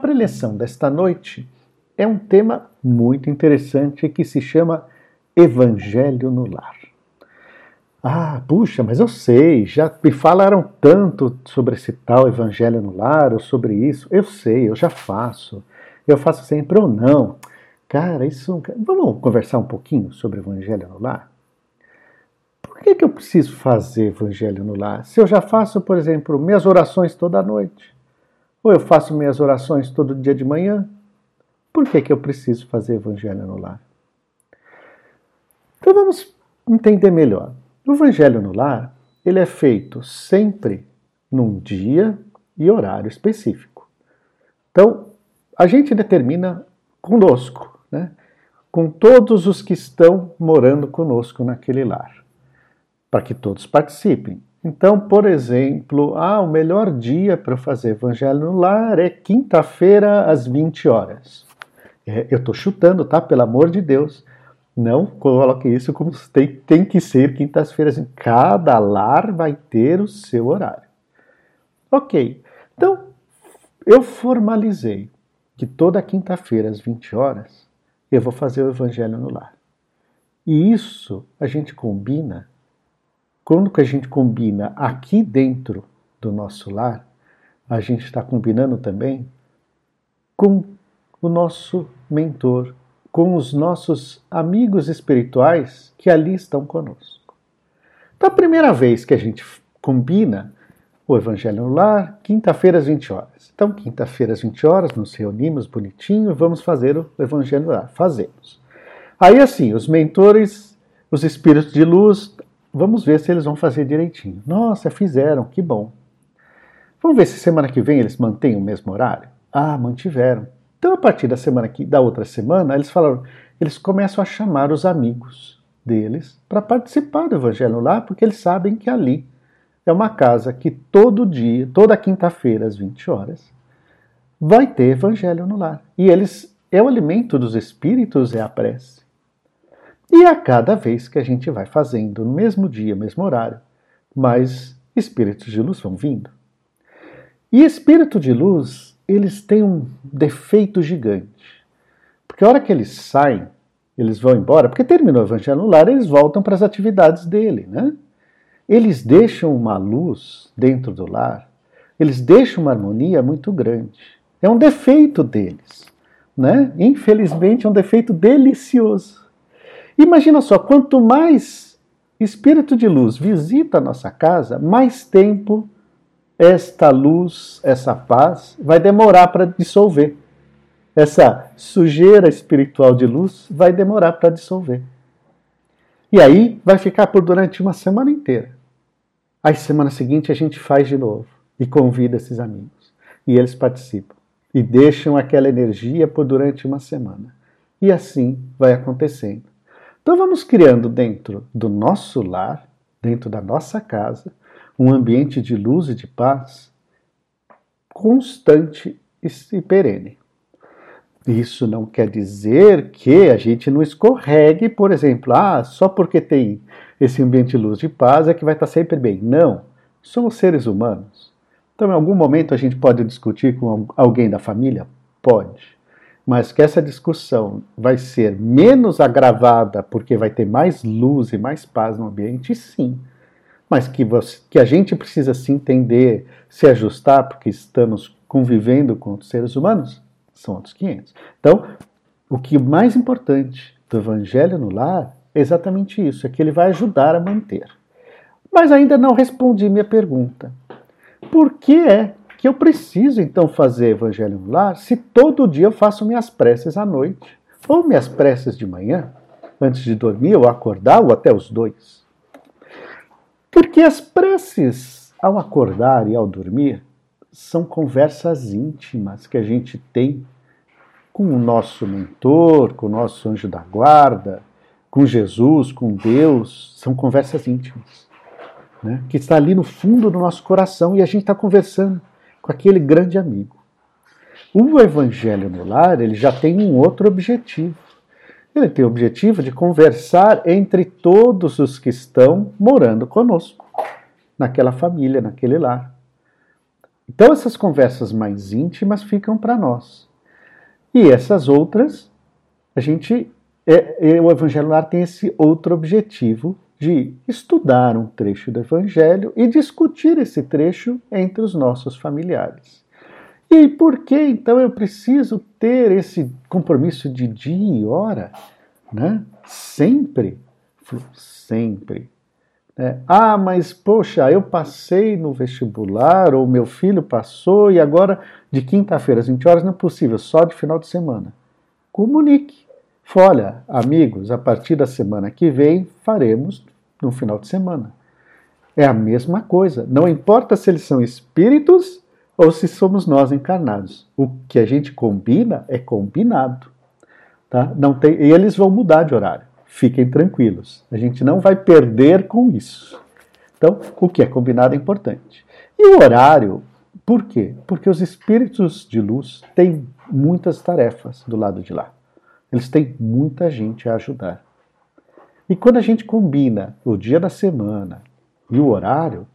preleção desta noite é um tema muito interessante que se chama Evangelho no Lar. Ah, puxa, mas eu sei, já me falaram tanto sobre esse tal Evangelho no Lar, ou sobre isso. Eu sei, eu já faço. Eu faço sempre ou não. Cara, isso. Vamos conversar um pouquinho sobre Evangelho no Lar? Por que, que eu preciso fazer Evangelho no Lar? Se eu já faço, por exemplo, minhas orações toda noite. Ou eu faço minhas orações todo dia de manhã? Por que, que eu preciso fazer Evangelho no lar? Então vamos entender melhor. O Evangelho no lar ele é feito sempre num dia e horário específico. Então a gente determina conosco, né? com todos os que estão morando conosco naquele lar, para que todos participem. Então, por exemplo, ah, o melhor dia para fazer evangelho no lar é quinta-feira às 20 horas. É, eu estou chutando, tá? Pelo amor de Deus. Não coloque isso como tem, tem que ser quintas-feiras. Cada lar vai ter o seu horário. Ok. Então, eu formalizei que toda quinta-feira às 20 horas eu vou fazer o evangelho no lar. E isso a gente combina quando que a gente combina aqui dentro do nosso lar, a gente está combinando também com o nosso mentor, com os nossos amigos espirituais que ali estão conosco. Então, a primeira vez que a gente combina o Evangelho no Lar, quinta-feira às 20 horas. Então, quinta-feira às 20 horas, nos reunimos bonitinho, vamos fazer o Evangelho no Lar. Fazemos. Aí, assim, os mentores, os espíritos de luz, Vamos ver se eles vão fazer direitinho. Nossa, fizeram, que bom. Vamos ver se semana que vem eles mantêm o mesmo horário? Ah, mantiveram. Então, a partir da semana que, da outra semana, eles falaram, eles começam a chamar os amigos deles para participar do Evangelho lá, porque eles sabem que ali é uma casa que todo dia, toda quinta-feira às 20 horas, vai ter Evangelho no lar. E eles é o alimento dos espíritos é a prece. E a cada vez que a gente vai fazendo no mesmo dia, mesmo horário, mais espíritos de luz vão vindo. E espírito de luz, eles têm um defeito gigante. Porque a hora que eles saem, eles vão embora, porque terminou o evangelho no lar, eles voltam para as atividades dele, né? Eles deixam uma luz dentro do lar, eles deixam uma harmonia muito grande. É um defeito deles, né? Infelizmente é um defeito delicioso. Imagina só, quanto mais espírito de luz visita a nossa casa, mais tempo esta luz, essa paz vai demorar para dissolver. Essa sujeira espiritual de luz vai demorar para dissolver. E aí vai ficar por durante uma semana inteira. Aí semana seguinte a gente faz de novo e convida esses amigos. E eles participam e deixam aquela energia por durante uma semana. E assim vai acontecendo. Então vamos criando dentro do nosso lar, dentro da nossa casa, um ambiente de luz e de paz constante e perene. Isso não quer dizer que a gente não escorregue, por exemplo, ah, só porque tem esse ambiente de luz de paz é que vai estar sempre bem. Não, somos seres humanos. Então, em algum momento a gente pode discutir com alguém da família? Pode mas que essa discussão vai ser menos agravada porque vai ter mais luz e mais paz no ambiente, sim. Mas que, você, que a gente precisa se entender, se ajustar, porque estamos convivendo com os seres humanos, são outros 500. Então, o que mais importante do Evangelho no lar é exatamente isso, é que ele vai ajudar a manter. Mas ainda não respondi minha pergunta. Por que é que eu preciso então fazer evangelho no lar se todo dia eu faço minhas preces à noite, ou minhas preces de manhã, antes de dormir ou acordar, ou até os dois. Porque as preces, ao acordar e ao dormir, são conversas íntimas que a gente tem com o nosso mentor, com o nosso anjo da guarda, com Jesus, com Deus, são conversas íntimas, né? que está ali no fundo do nosso coração e a gente está conversando com aquele grande amigo. O evangelho no lar, ele já tem um outro objetivo. Ele tem o objetivo de conversar entre todos os que estão morando conosco, naquela família, naquele lar. Então essas conversas mais íntimas ficam para nós. E essas outras, a gente. É, é, o Evangelho Lar tem esse outro objetivo de estudar um trecho do Evangelho e discutir esse trecho entre os nossos familiares. E por que então eu preciso ter esse compromisso de dia e hora? Né? Sempre. Sempre. É, ah, mas poxa, eu passei no vestibular, ou meu filho passou, e agora de quinta-feira às 20 horas não é possível, só de final de semana. Comunique. Olha, amigos, a partir da semana que vem faremos no final de semana. É a mesma coisa. Não importa se eles são espíritos ou se somos nós encarnados. O que a gente combina é combinado. Tá? Não tem, e eles vão mudar de horário. Fiquem tranquilos. A gente não vai perder com isso. Então, o que é combinado é importante. E o horário, por quê? Porque os espíritos de luz têm muitas tarefas do lado de lá. Eles têm muita gente a ajudar. E quando a gente combina o dia da semana e o horário,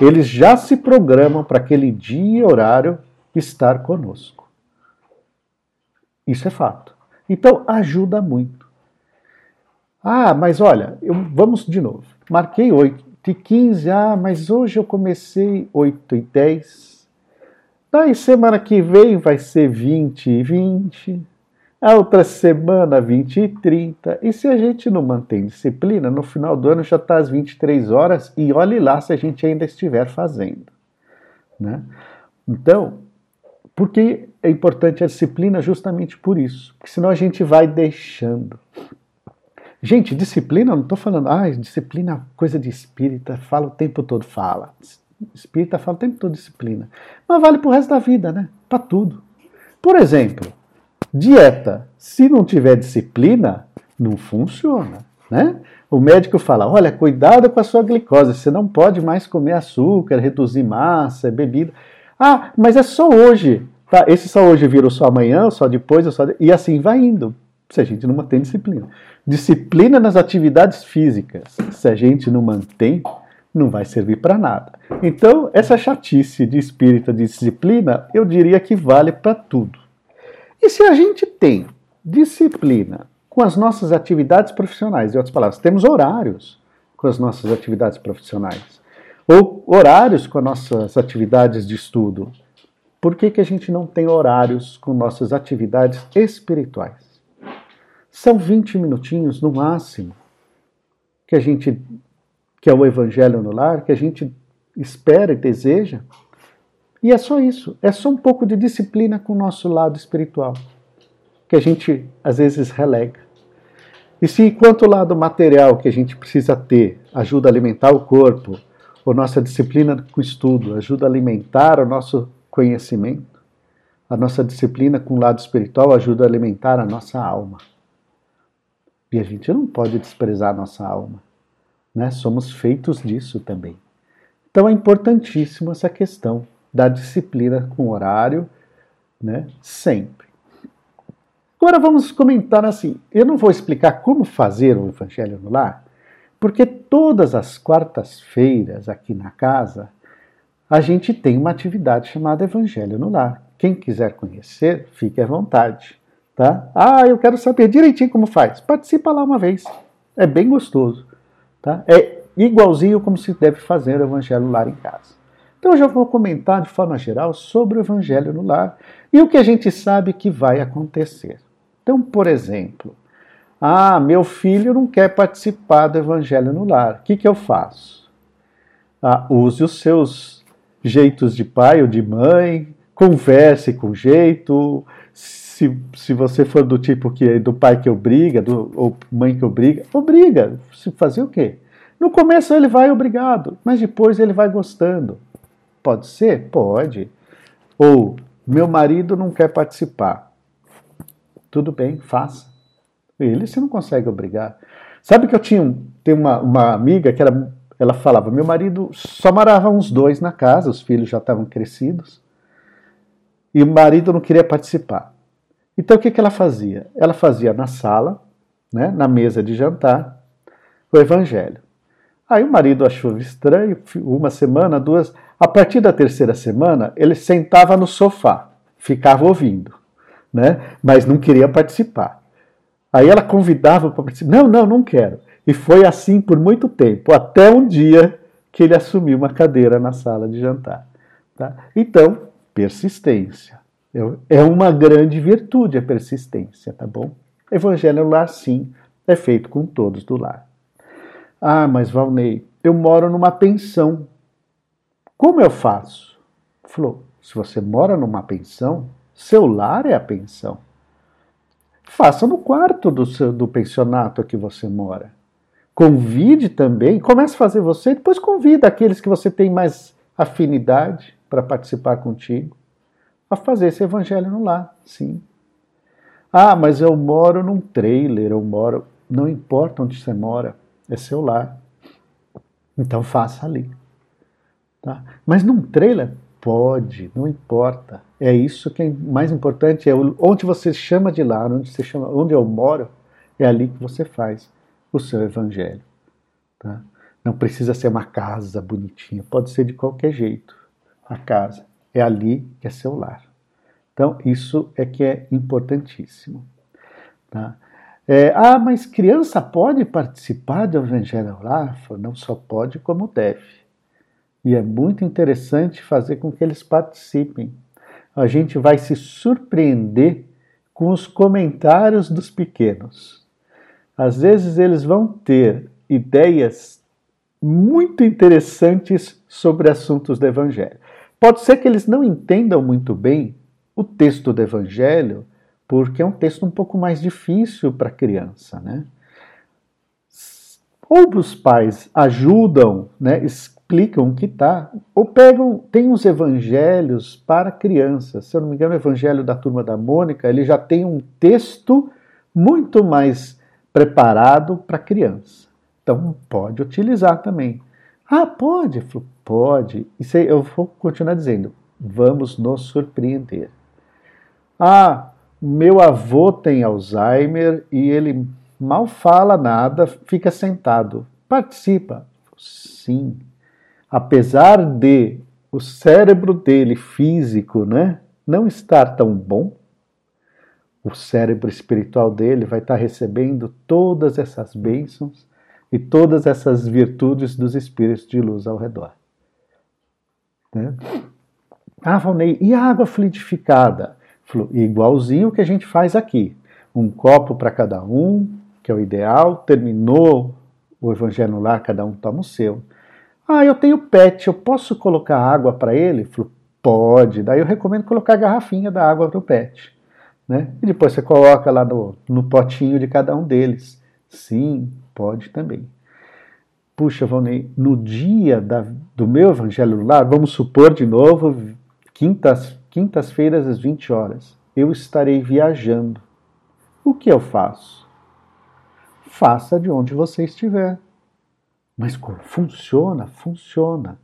eles já se programam para aquele dia e horário estar conosco. Isso é fato. Então ajuda muito. Ah, mas olha, eu, vamos de novo. Marquei 8 e 15. Ah, mas hoje eu comecei 8 e 10. Daí semana que vem vai ser 20 e 20. A outra semana 20 e 30. E se a gente não mantém disciplina, no final do ano já está às 23 horas e olhe lá se a gente ainda estiver fazendo. Né? Então, por que é importante a disciplina? Justamente por isso. Porque senão a gente vai deixando. Gente, disciplina, não estou falando, ah, disciplina coisa de espírita, fala o tempo todo, fala. Espírita fala o tempo todo disciplina. Mas vale para o resto da vida, né? Para tudo. Por exemplo, dieta. Se não tiver disciplina, não funciona, né? O médico fala: olha, cuidado com a sua glicose, você não pode mais comer açúcar, reduzir massa, bebida. Ah, mas é só hoje. Tá, esse só hoje virou só amanhã, só depois, só e assim vai indo, se a gente não mantém disciplina. Disciplina nas atividades físicas, se a gente não mantém, não vai servir para nada. Então, essa chatice de espírita de disciplina, eu diria que vale para tudo. E se a gente tem disciplina com as nossas atividades profissionais, em outras palavras, temos horários com as nossas atividades profissionais, ou horários com as nossas atividades de estudo, por que, que a gente não tem horários com nossas atividades espirituais? São 20 minutinhos no máximo que a gente que é o evangelho no lar, que a gente espera e deseja. E é só isso, é só um pouco de disciplina com o nosso lado espiritual, que a gente às vezes relega. E se enquanto o lado material que a gente precisa ter ajuda a alimentar o corpo, ou nossa disciplina com estudo ajuda a alimentar o nosso conhecimento, a nossa disciplina com o lado espiritual ajuda a alimentar a nossa alma. E a gente não pode desprezar a nossa alma. Né? Somos feitos disso também. Então é importantíssimo essa questão da disciplina com horário, né? sempre. Agora vamos comentar assim. Eu não vou explicar como fazer o Evangelho no Lar, porque todas as quartas-feiras aqui na casa a gente tem uma atividade chamada Evangelho no Lar. Quem quiser conhecer, fique à vontade. Tá? Ah, eu quero saber direitinho como faz. Participa lá uma vez. É bem gostoso. Tá? É igualzinho como se deve fazer o Evangelho no lar em casa. Então eu já vou comentar de forma geral sobre o Evangelho no lar e o que a gente sabe que vai acontecer. Então, por exemplo, ah, meu filho não quer participar do Evangelho no lar. O que, que eu faço? Ah, use os seus jeitos de pai ou de mãe, converse com jeito, se, se você for do tipo que é do pai que obriga, do, ou mãe que obriga, obriga. Se fazer o quê? No começo ele vai obrigado, mas depois ele vai gostando. Pode ser? Pode. Ou meu marido não quer participar. Tudo bem, faça. Ele você não consegue obrigar. Sabe que eu tinha tem uma, uma amiga que era, ela falava: meu marido só morava uns dois na casa, os filhos já estavam crescidos, e o marido não queria participar. Então o que, que ela fazia? Ela fazia na sala, né, na mesa de jantar, o evangelho. Aí o marido achou estranho, uma semana, duas. A partir da terceira semana, ele sentava no sofá, ficava ouvindo, né? mas não queria participar. Aí ela convidava para participar. Não, não, não quero. E foi assim por muito tempo, até um dia que ele assumiu uma cadeira na sala de jantar. Tá? Então, persistência. É uma grande virtude a persistência, tá bom? Evangelho lar, sim, é feito com todos do lar. Ah, mas Valnei, eu moro numa pensão. Como eu faço? Falou: se você mora numa pensão, seu lar é a pensão. Faça no quarto do, seu, do pensionato que você mora. Convide também, comece a fazer você, depois convida aqueles que você tem mais afinidade para participar contigo, a fazer esse evangelho no lar, sim. Ah, mas eu moro num trailer, eu moro. Não importa onde você mora, é seu lar. Então faça ali. Tá? Mas num trailer, pode, não importa. É isso que é mais importante, é onde você chama de lar, onde você chama, onde eu moro, é ali que você faz o seu evangelho. Tá? Não precisa ser uma casa bonitinha, pode ser de qualquer jeito. A casa é ali que é seu lar. Então, isso é que é importantíssimo. Tá? É, ah, mas criança pode participar do Evangelho Lar? Não só pode, como deve. E é muito interessante fazer com que eles participem. A gente vai se surpreender com os comentários dos pequenos. Às vezes eles vão ter ideias muito interessantes sobre assuntos do Evangelho. Pode ser que eles não entendam muito bem o texto do Evangelho, porque é um texto um pouco mais difícil para a criança, né? Ou os pais ajudam, né, explicam que está, ou pegam, tem os evangelhos para crianças. Se eu não me engano, o evangelho da turma da Mônica, ele já tem um texto muito mais preparado para criança. Então pode utilizar também. Ah, pode? Pode. Isso aí eu vou continuar dizendo. Vamos nos surpreender. Ah, meu avô tem Alzheimer e ele mal fala nada, fica sentado. Participa. Sim. Apesar de o cérebro dele físico, né, não estar tão bom, o cérebro espiritual dele vai estar recebendo todas essas bênçãos e todas essas virtudes dos espíritos de luz ao redor. Né? Ah, Valnei, e a água fluidificada? Igualzinho que a gente faz aqui. Um copo para cada um, que é o ideal. Terminou o evangelho lar, cada um toma o seu. Ah, eu tenho pet, eu posso colocar água para ele? Falou, pode. Daí eu recomendo colocar a garrafinha da água para o pet. Né? E depois você coloca lá no, no potinho de cada um deles. Sim, Pode também. Puxa, Valnei, no dia da, do meu evangelho lar, vamos supor de novo, quintas, quintas-feiras às 20 horas, eu estarei viajando. O que eu faço? Faça de onde você estiver. Mas? Funciona? Funciona.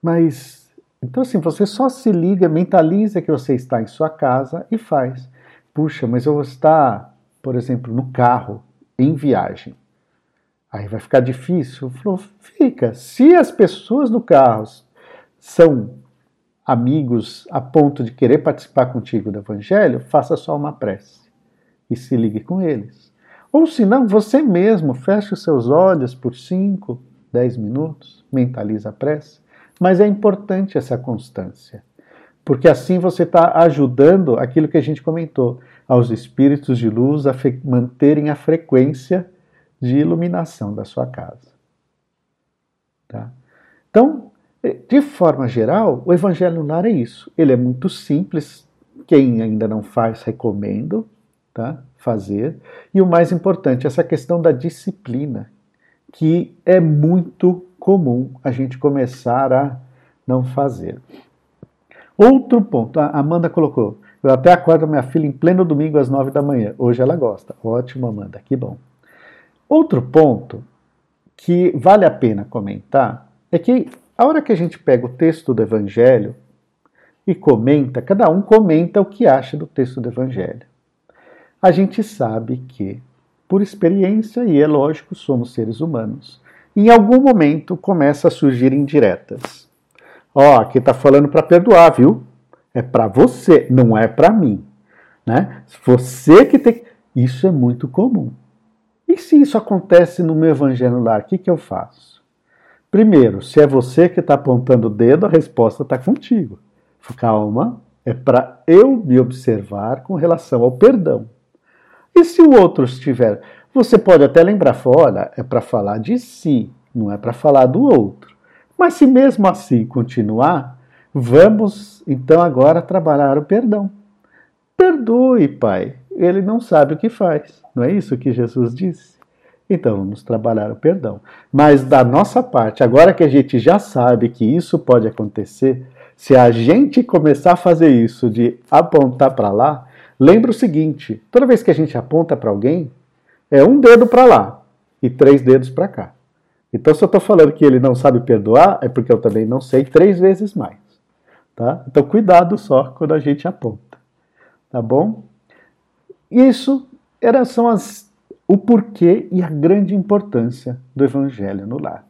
Mas, então assim, você só se liga, mentaliza que você está em sua casa e faz. Puxa, mas eu vou estar, por exemplo, no carro em viagem. Aí vai ficar difícil? Falou, fica. Se as pessoas do carro são amigos a ponto de querer participar contigo do Evangelho, faça só uma prece e se ligue com eles. Ou se não, você mesmo feche os seus olhos por 5, 10 minutos, mentaliza a prece. Mas é importante essa constância, porque assim você está ajudando aquilo que a gente comentou aos espíritos de luz a manterem a frequência de iluminação da sua casa. Tá? Então, eh, de forma geral, o Evangelho Lar é isso. Ele é muito simples. Quem ainda não faz, recomendo tá? fazer. E o mais importante, essa questão da disciplina, que é muito comum a gente começar a não fazer. Outro ponto, a Amanda colocou, eu até acordo minha filha em pleno domingo às nove da manhã. Hoje ela gosta. Ótimo, Amanda, que bom. Outro ponto que vale a pena comentar é que a hora que a gente pega o texto do Evangelho e comenta, cada um comenta o que acha do texto do Evangelho. A gente sabe que, por experiência, e é lógico, somos seres humanos, em algum momento começa a surgir indiretas. Ó, aqui está falando para perdoar, viu? É para você, não é para mim. Né? Você que tem. Isso é muito comum. E se isso acontece no meu evangelho lá, o que, que eu faço? Primeiro, se é você que está apontando o dedo, a resposta está contigo. Calma, é para eu me observar com relação ao perdão. E se o outro estiver. Você pode até lembrar, olha, é para falar de si, não é para falar do outro. Mas se mesmo assim continuar, vamos então agora trabalhar o perdão. Perdoe, Pai, ele não sabe o que faz. Não é isso que Jesus disse? Então vamos trabalhar o perdão. Mas da nossa parte, agora que a gente já sabe que isso pode acontecer, se a gente começar a fazer isso de apontar para lá, lembra o seguinte: toda vez que a gente aponta para alguém, é um dedo para lá e três dedos para cá. Então, se eu estou falando que ele não sabe perdoar, é porque eu também não sei três vezes mais. Tá? Então, cuidado só quando a gente aponta. Tá bom? Isso era, são as, o porquê e a grande importância do Evangelho no lar.